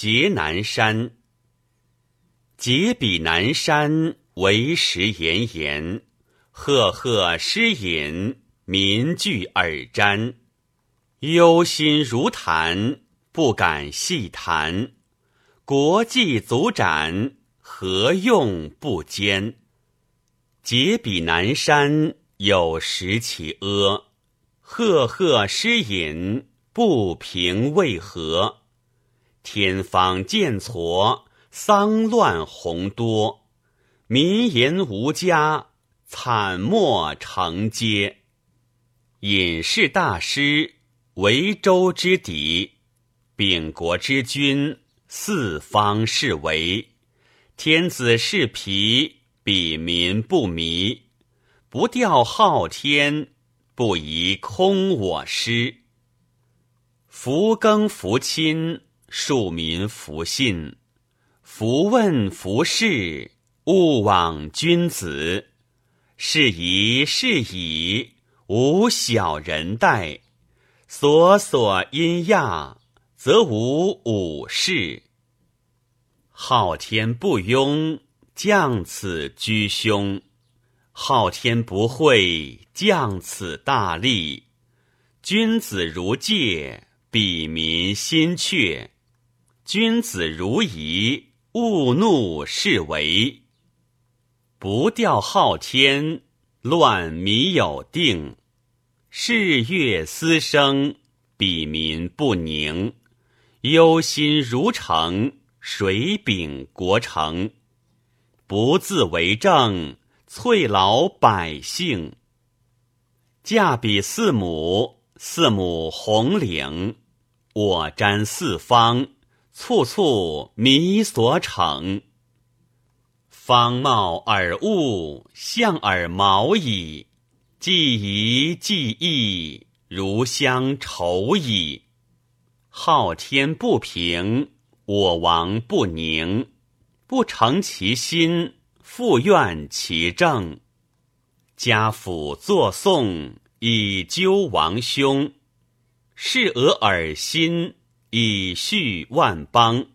结南山。结彼南山，为时炎炎。赫赫诗隐，民聚耳瞻。忧心如弹，不敢细谈。国际足展，何用不坚？结彼南山，有时其阿。赫赫诗隐，不平为何？天方见挫，丧乱洪多，民言无家，惨莫成街。隐士大师，为州之敌，秉国之君，四方是为。天子是疲，彼民不迷，不吊昊天，不宜空我师。弗耕弗亲。庶民弗信，弗问弗事，勿往君子。是宜是以，无小人待。所所因亚，则无武事。昊天不庸，降此居凶；昊天不惠，降此大利。君子如戒，彼民心却。君子如仪，勿怒是为。不调昊天，乱民有定。是月思生，比民不宁。忧心如城，谁秉国成？不自为政，瘁劳百姓。嫁比四母，四母红领，我瞻四方。簇簇弥所逞，方貌尔物，象尔毛矣。既疑既异，如相仇矣。昊天不平，我王不宁。不成其心，复怨其政。家父作颂，以纠王兄。是俄尔心。以恤万邦。